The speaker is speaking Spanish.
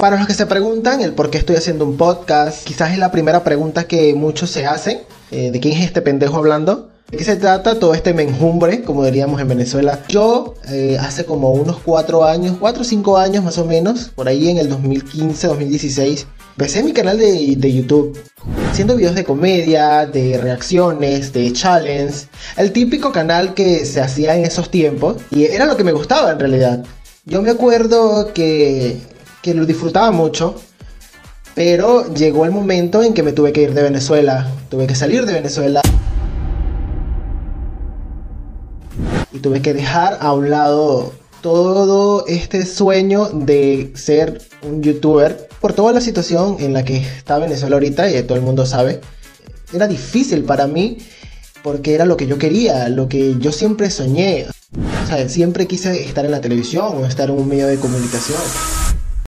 Para los que se preguntan el por qué estoy haciendo un podcast, quizás es la primera pregunta que muchos se hacen, eh, ¿de quién es este pendejo hablando? ¿De qué se trata todo este menjumbre, como diríamos en Venezuela? Yo eh, hace como unos cuatro años, cuatro o cinco años más o menos, por ahí en el 2015, 2016, empecé mi canal de, de YouTube haciendo videos de comedia, de reacciones, de challenge, el típico canal que se hacía en esos tiempos y era lo que me gustaba en realidad. Yo me acuerdo que, que lo disfrutaba mucho, pero llegó el momento en que me tuve que ir de Venezuela, tuve que salir de Venezuela. y tuve que dejar a un lado todo este sueño de ser un youtuber por toda la situación en la que está Venezuela ahorita y todo el mundo sabe. Era difícil para mí porque era lo que yo quería, lo que yo siempre soñé. O sea, siempre quise estar en la televisión o estar en un medio de comunicación.